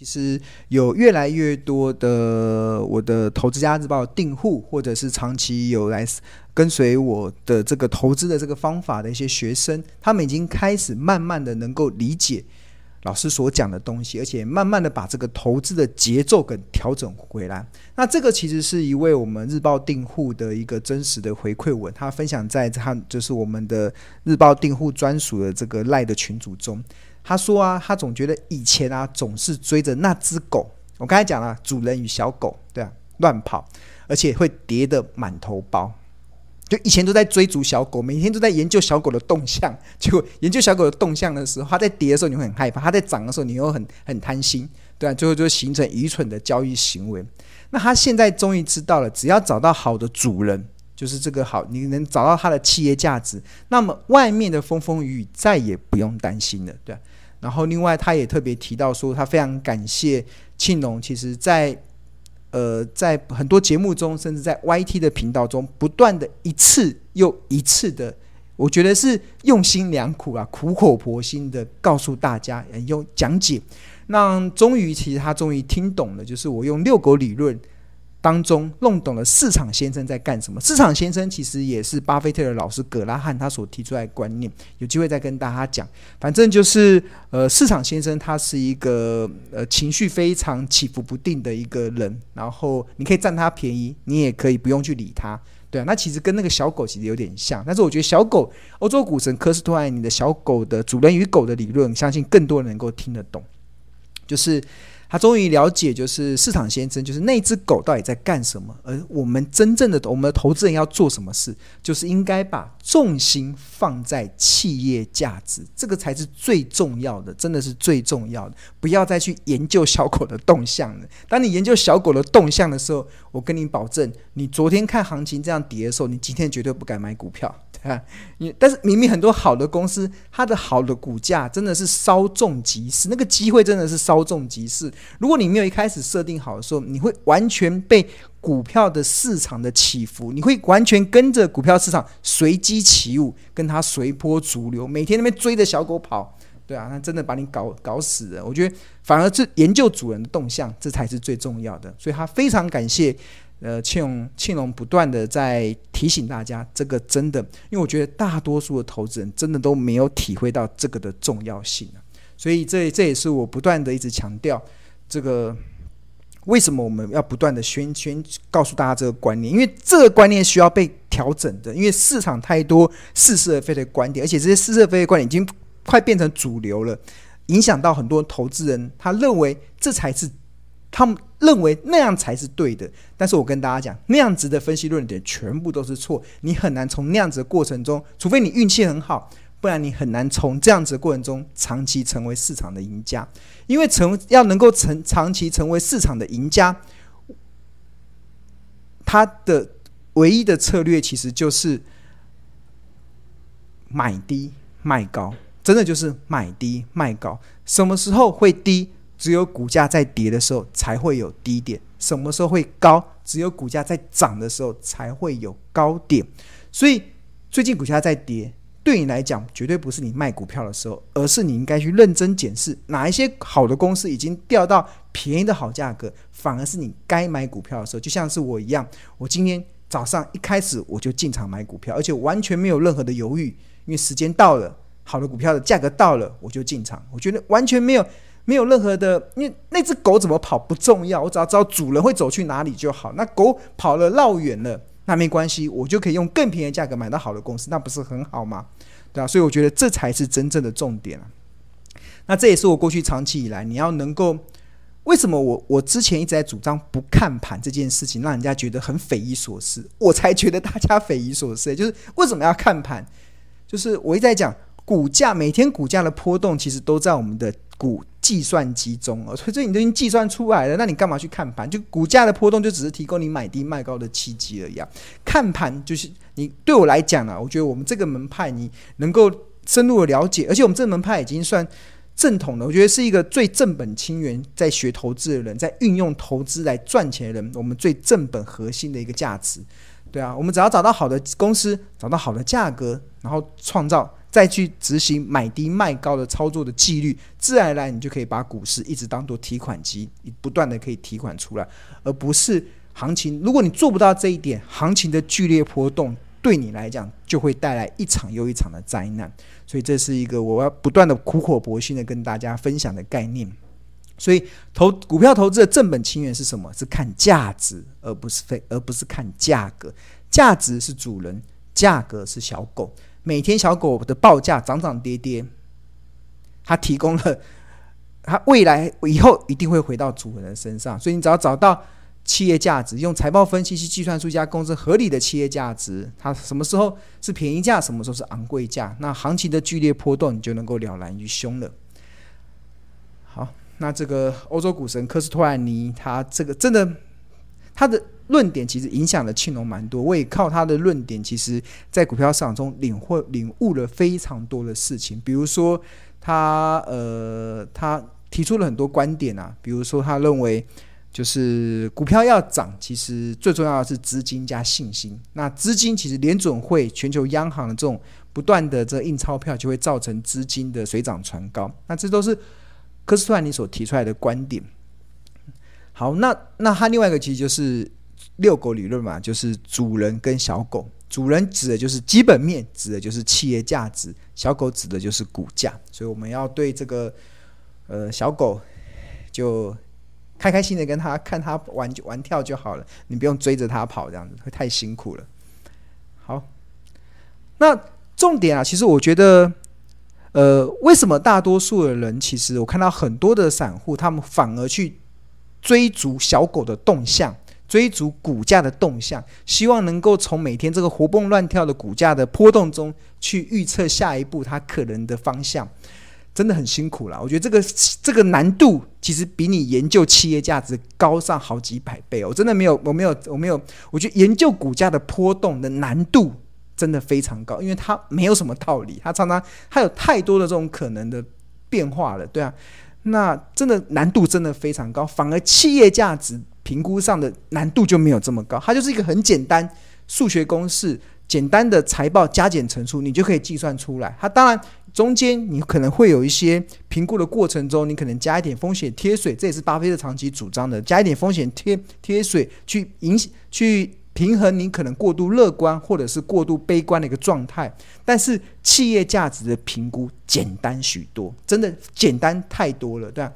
其实有越来越多的我的投资家日报订户，或者是长期有来跟随我的这个投资的这个方法的一些学生，他们已经开始慢慢的能够理解老师所讲的东西，而且慢慢的把这个投资的节奏给调整回来。那这个其实是一位我们日报订户的一个真实的回馈文，他分享在他就是我们的日报订户专属的这个赖的群组中。他说啊，他总觉得以前啊，总是追着那只狗。我刚才讲了，主人与小狗，对啊，乱跑，而且会跌得满头包。就以前都在追逐小狗，每天都在研究小狗的动向。结果研究小狗的动向的时候，它在跌的时候你会很害怕，它在涨的时候你又很很贪心，对啊，最后就形成愚蠢的交易行为。那他现在终于知道了，只要找到好的主人，就是这个好，你能找到它的企业价值，那么外面的风风雨雨再也不用担心了，对啊。然后，另外，他也特别提到说，他非常感谢庆龙，其实在，呃，在很多节目中，甚至在 YT 的频道中，不断的一次又一次的，我觉得是用心良苦啊，苦口婆心的告诉大家，用讲解，那终于，其实他终于听懂了，就是我用遛狗理论。当中弄懂了市场先生在干什么。市场先生其实也是巴菲特的老师葛拉汉他所提出来的观念，有机会再跟大家讲。反正就是，呃，市场先生他是一个呃情绪非常起伏不定的一个人，然后你可以占他便宜，你也可以不用去理他，对啊。那其实跟那个小狗其实有点像，但是我觉得小狗，欧洲股神科斯托兰尼的小狗的主人与狗的理论，相信更多人能够听得懂，就是。他终于了解，就是市场先生，就是那只狗到底在干什么。而我们真正的我们的投资人要做什么事，就是应该把重心放在企业价值，这个才是最重要的，真的是最重要的。不要再去研究小狗的动向了。当你研究小狗的动向的时候，我跟你保证，你昨天看行情这样跌的时候，你今天绝对不敢买股票。对啊，你但是明明很多好的公司，它的好的股价真的是稍纵即逝，那个机会真的是稍纵即逝。如果你没有一开始设定好的时候，你会完全被股票的市场的起伏，你会完全跟着股票市场随机起舞，跟它随波逐流，每天那边追着小狗跑，对啊，那真的把你搞搞死了。我觉得反而是研究主人的动向，这才是最重要的。所以他非常感谢。呃，庆隆庆隆不断的在提醒大家，这个真的，因为我觉得大多数的投资人真的都没有体会到这个的重要性，所以这这也是我不断的一直强调，这个为什么我们要不断的宣宣告诉大家这个观念，因为这个观念需要被调整的，因为市场太多似是而非的观点，而且这些似是而非的观点已经快变成主流了，影响到很多投资人，他认为这才是。他们认为那样才是对的，但是我跟大家讲，那样子的分析论点全部都是错。你很难从那样子的过程中，除非你运气很好，不然你很难从这样子的过程中长期成为市场的赢家。因为成要能够成长期成为市场的赢家，他的唯一的策略其实就是买低卖高，真的就是买低卖高。什么时候会低？只有股价在跌的时候才会有低点，什么时候会高？只有股价在涨的时候才会有高点。所以最近股价在跌，对你来讲绝对不是你卖股票的时候，而是你应该去认真检视哪一些好的公司已经掉到便宜的好价格，反而是你该买股票的时候。就像是我一样，我今天早上一开始我就进场买股票，而且完全没有任何的犹豫，因为时间到了，好的股票的价格到了，我就进场。我觉得完全没有。没有任何的，因为那只狗怎么跑不重要，我只要知道主人会走去哪里就好。那狗跑了绕远了，那没关系，我就可以用更便宜的价格买到好的公司，那不是很好吗？对啊，所以我觉得这才是真正的重点啊。那这也是我过去长期以来，你要能够为什么我我之前一直在主张不看盘这件事情，让人家觉得很匪夷所思，我才觉得大家匪夷所思，就是为什么要看盘？就是我一直在讲股价，每天股价的波动其实都在我们的股。计算机中哦，所以这你都已经计算出来了，那你干嘛去看盘？就股价的波动，就只是提供你买低卖高的契机而已啊。看盘就是你对我来讲啊，我觉得我们这个门派你能够深入的了解，而且我们这个门派已经算正统的，我觉得是一个最正本清源，在学投资的人，在运用投资来赚钱的人，我们最正本核心的一个价值。对啊，我们只要找到好的公司，找到好的价格，然后创造再去执行买低卖高的操作的纪律，自然而然你就可以把股市一直当做提款机，你不断的可以提款出来，而不是行情。如果你做不到这一点，行情的剧烈波动对你来讲就会带来一场又一场的灾难。所以这是一个我要不断的苦口婆心的跟大家分享的概念。所以投股票投资的正本清源是什么？是看价值，而不是非，而不是看价格。价值是主人，价格是小狗。每天小狗的报价涨涨跌跌，它提供了它未来以后一定会回到主人身上。所以你只要找到企业价值，用财报分析去计算出一家公司合理的企业价值，它什么时候是便宜价，什么时候是昂贵价，那行情的剧烈波动你就能够了然于胸了。好。那这个欧洲股神科斯托兰尼，他这个真的，他的论点其实影响了庆隆蛮多。我也靠他的论点，其实在股票市场中领会领悟了非常多的事情。比如说他，呃，他提出了很多观点啊。比如说，他认为就是股票要涨，其实最重要的是资金加信心。那资金其实联准会、全球央行的这种不断的这印钞票，就会造成资金的水涨船高。那这都是。科斯托兰尼所提出来的观点，好，那那他另外一个其实就是遛狗理论嘛，就是主人跟小狗，主人指的就是基本面，指的就是企业价值，小狗指的就是股价，所以我们要对这个呃小狗就开开心的跟他看他玩玩跳就好了，你不用追着他跑，这样子会太辛苦了。好，那重点啊，其实我觉得。呃，为什么大多数的人，其实我看到很多的散户，他们反而去追逐小狗的动向，追逐股价的动向，希望能够从每天这个活蹦乱跳的股价的波动中去预测下一步它可能的方向，真的很辛苦了。我觉得这个这个难度其实比你研究企业价值高上好几百倍哦。我真的没有，我没有，我没有，我觉得研究股价的波动的难度。真的非常高，因为它没有什么道理，它常常它有太多的这种可能的变化了，对啊，那真的难度真的非常高，反而企业价值评估上的难度就没有这么高，它就是一个很简单数学公式，简单的财报加减乘除，你就可以计算出来。它当然中间你可能会有一些评估的过程中，你可能加一点风险贴水，这也是巴菲特长期主张的，加一点风险贴贴水去影响去。平衡你可能过度乐观或者是过度悲观的一个状态，但是企业价值的评估简单许多，真的简单太多了，对吧？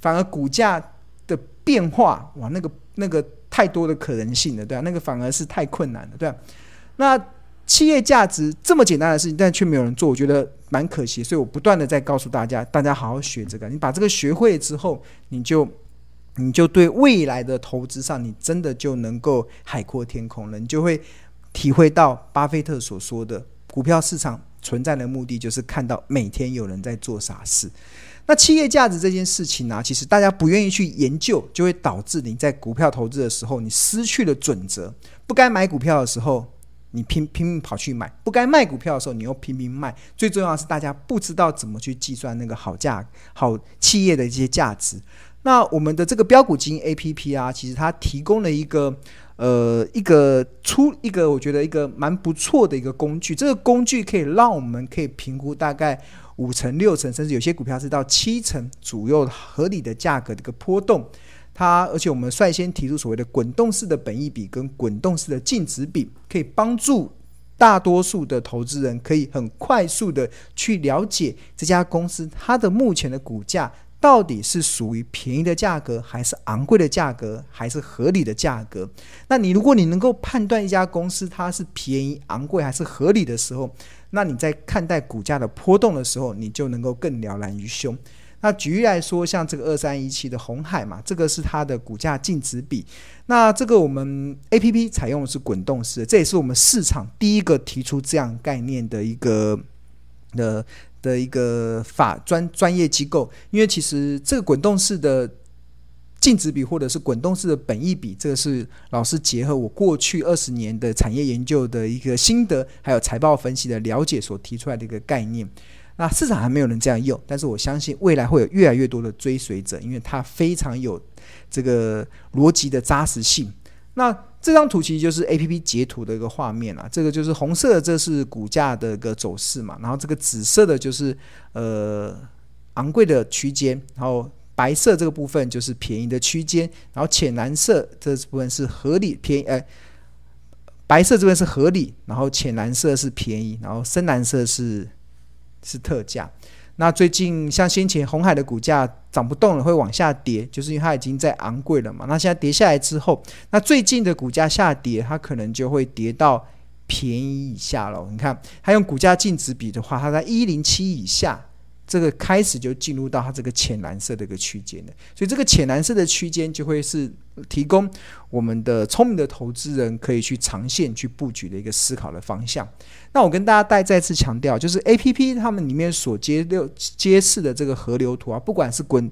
反而股价的变化，哇，那个那个太多的可能性了，对吧？那个反而是太困难了，对吧？那企业价值这么简单的事情，但却没有人做，我觉得蛮可惜。所以我不断的在告诉大家，大家好好学这个，你把这个学会之后，你就。你就对未来的投资上，你真的就能够海阔天空了。你就会体会到巴菲特所说的，股票市场存在的目的就是看到每天有人在做傻事。那企业价值这件事情呢、其实大家不愿意去研究，就会导致你在股票投资的时候，你失去了准则。不该买股票的时候，你拼拼命跑去买；不该卖股票的时候，你又拼命卖。最重要是，大家不知道怎么去计算那个好价、好企业的一些价值。那我们的这个标股基金 APP 啊，其实它提供了一个呃一个出一个我觉得一个蛮不错的一个工具。这个工具可以让我们可以评估大概五成、六成，甚至有些股票是到七成左右合理的价格的一个波动。它而且我们率先提出所谓的滚动式的本益比跟滚动式的净值比，可以帮助大多数的投资人可以很快速的去了解这家公司它的目前的股价。到底是属于便宜的价格，还是昂贵的价格，还是合理的价格？那你如果你能够判断一家公司它是便宜、昂贵还是合理的时候，那你在看待股价的波动的时候，你就能够更了然于胸。那举例来说，像这个二三一七的红海嘛，这个是它的股价净值比。那这个我们 APP 采用的是滚动式，这也是我们市场第一个提出这样概念的一个的。的一个法专专业机构，因为其实这个滚动式的净值比或者是滚动式的本益比，这个是老师结合我过去二十年的产业研究的一个心得，还有财报分析的了解所提出来的一个概念。那市场还没有人这样用，但是我相信未来会有越来越多的追随者，因为它非常有这个逻辑的扎实性。那这张图其实就是 APP 截图的一个画面啊，这个就是红色的，这是股价的一个走势嘛，然后这个紫色的就是呃昂贵的区间，然后白色这个部分就是便宜的区间，然后浅蓝色这部分是合理便宜，呃，白色这边是合理，然后浅蓝色是便宜，然后深蓝色是是特价。那最近像先前红海的股价涨不动了，会往下跌，就是因为它已经在昂贵了嘛。那现在跌下来之后，那最近的股价下跌，它可能就会跌到便宜以下了。你看，它用股价净值比的话，它在一零七以下。这个开始就进入到它这个浅蓝色的一个区间了，所以这个浅蓝色的区间就会是提供我们的聪明的投资人可以去长线去布局的一个思考的方向。那我跟大家再再次强调，就是 APP 他们里面所揭露揭示的这个河流图啊，不管是滚。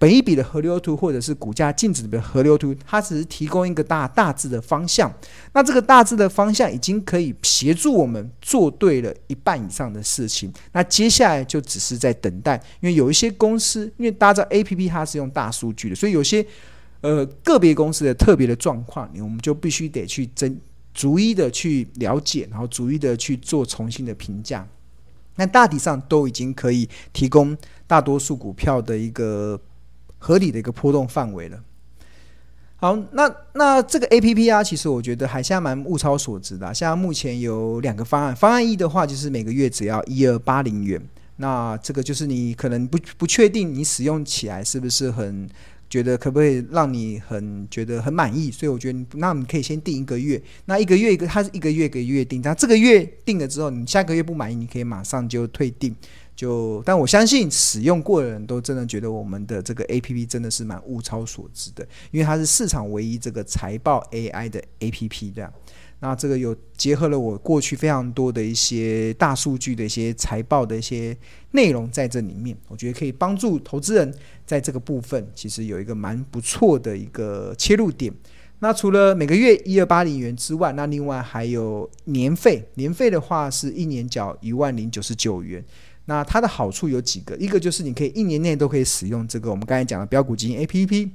本一笔的河流图，或者是股价净值的河流图，它只是提供一个大大致的方向。那这个大致的方向已经可以协助我们做对了一半以上的事情。那接下来就只是在等待，因为有一些公司，因为大家知道 APP 它是用大数据的，所以有些呃个别公司的特别的状况，我们就必须得去真逐一的去了解，然后逐一的去做重新的评价。那大体上都已经可以提供大多数股票的一个。合理的一个波动范围了。好，那那这个 APP 啊，其实我觉得还是蛮物超所值的啊。现在目前有两个方案，方案一的话就是每个月只要一二八零元。那这个就是你可能不不确定你使用起来是不是很觉得可不可以让你很觉得很满意，所以我觉得那你可以先定一个月。那一个月一个，它是一个月一个月定，但这个月定了之后，你下个月不满意，你可以马上就退订。就，但我相信使用过的人都真的觉得我们的这个 APP 真的是蛮物超所值的，因为它是市场唯一这个财报 AI 的 APP 这样。那这个有结合了我过去非常多的一些大数据的一些财报的一些内容在这里面，我觉得可以帮助投资人在这个部分其实有一个蛮不错的一个切入点。那除了每个月一二八零元之外，那另外还有年费，年费的话是一年缴一万零九十九元。那它的好处有几个，一个就是你可以一年内都可以使用这个我们刚才讲的标股基金 APP。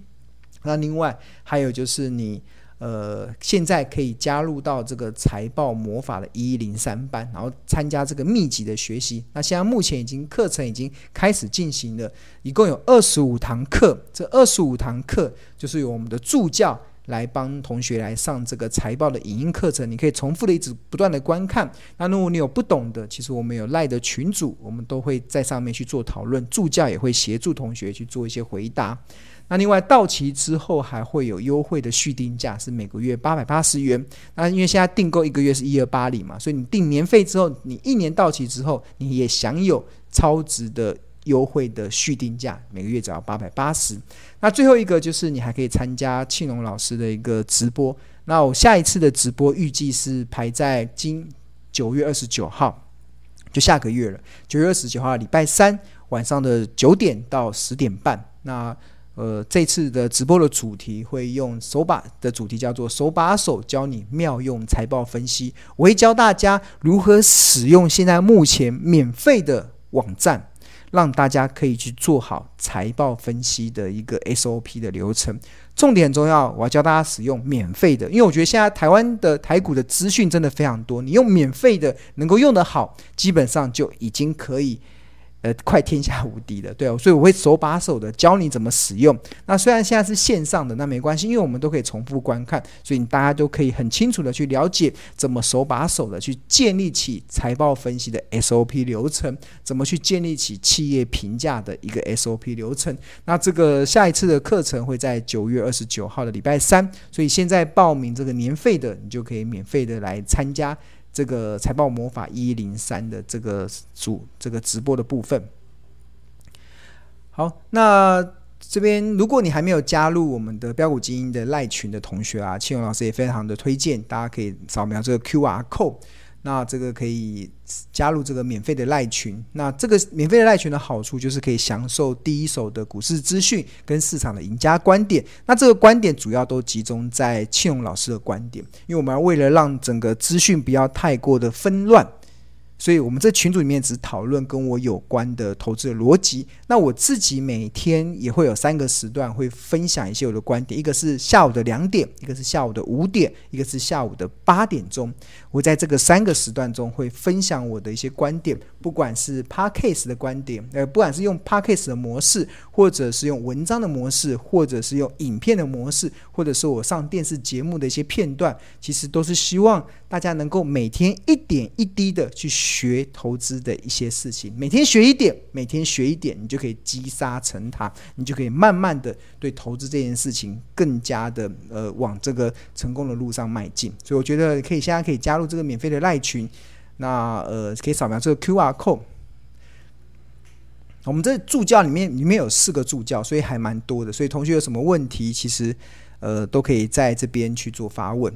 那另外还有就是你呃现在可以加入到这个财报魔法的一零三班，然后参加这个密集的学习。那现在目前已经课程已经开始进行了，一共有二十五堂课，这二十五堂课就是由我们的助教。来帮同学来上这个财报的影音课程，你可以重复的一直不断的观看。那如果你有不懂的，其实我们有赖的群组，我们都会在上面去做讨论，助教也会协助同学去做一些回答。那另外到期之后还会有优惠的续订价，是每个月八百八十元。那因为现在订购一个月是一二八零嘛，所以你订年费之后，你一年到期之后，你也享有超值的。优惠的续订价，每个月只要八百八十。那最后一个就是你还可以参加庆隆老师的一个直播。那我下一次的直播预计是排在今九月二十九号，就下个月了。九月二十九号礼拜三晚上的九点到十点半。那呃，这次的直播的主题会用手把的主题叫做“手把手教你妙用财报分析”，我会教大家如何使用现在目前免费的网站。让大家可以去做好财报分析的一个 SOP 的流程，重点很重要，我要教大家使用免费的，因为我觉得现在台湾的台股的资讯真的非常多，你用免费的能够用得好，基本上就已经可以。呃，快天下无敌的，对哦，所以我会手把手的教你怎么使用。那虽然现在是线上的，那没关系，因为我们都可以重复观看，所以大家都可以很清楚的去了解怎么手把手的去建立起财报分析的 SOP 流程，怎么去建立起企业评价的一个 SOP 流程。那这个下一次的课程会在九月二十九号的礼拜三，所以现在报名这个年费的，你就可以免费的来参加。这个财报魔法一一零三的这个主这个直播的部分，好，那这边如果你还没有加入我们的标股精英的赖群的同学啊，庆荣老师也非常的推荐，大家可以扫描这个 QR code。那这个可以加入这个免费的赖群。那这个免费的赖群的好处就是可以享受第一手的股市资讯跟市场的赢家观点。那这个观点主要都集中在庆荣老师的观点，因为我们要为了让整个资讯不要太过的纷乱，所以我们在群组里面只讨论跟我有关的投资的逻辑。那我自己每天也会有三个时段会分享一些我的观点，一个是下午的两点，一个是下午的五点，一个是下午的八点钟。我在这个三个时段中会分享我的一些观点，不管是 Podcast 的观点，呃，不管是用 Podcast 的模式，或者是用文章的模式，或者是用影片的模式，或者是我上电视节目的一些片段，其实都是希望大家能够每天一点一滴的去学投资的一些事情，每天学一点，每天学一点，你就可以积沙成塔，你就可以慢慢的对投资这件事情更加的呃往这个成功的路上迈进。所以我觉得可以现在可以加入这个免费的赖群，那呃可以扫描这个 QR code。我们这助教里面里面有四个助教，所以还蛮多的。所以同学有什么问题，其实呃都可以在这边去做发问。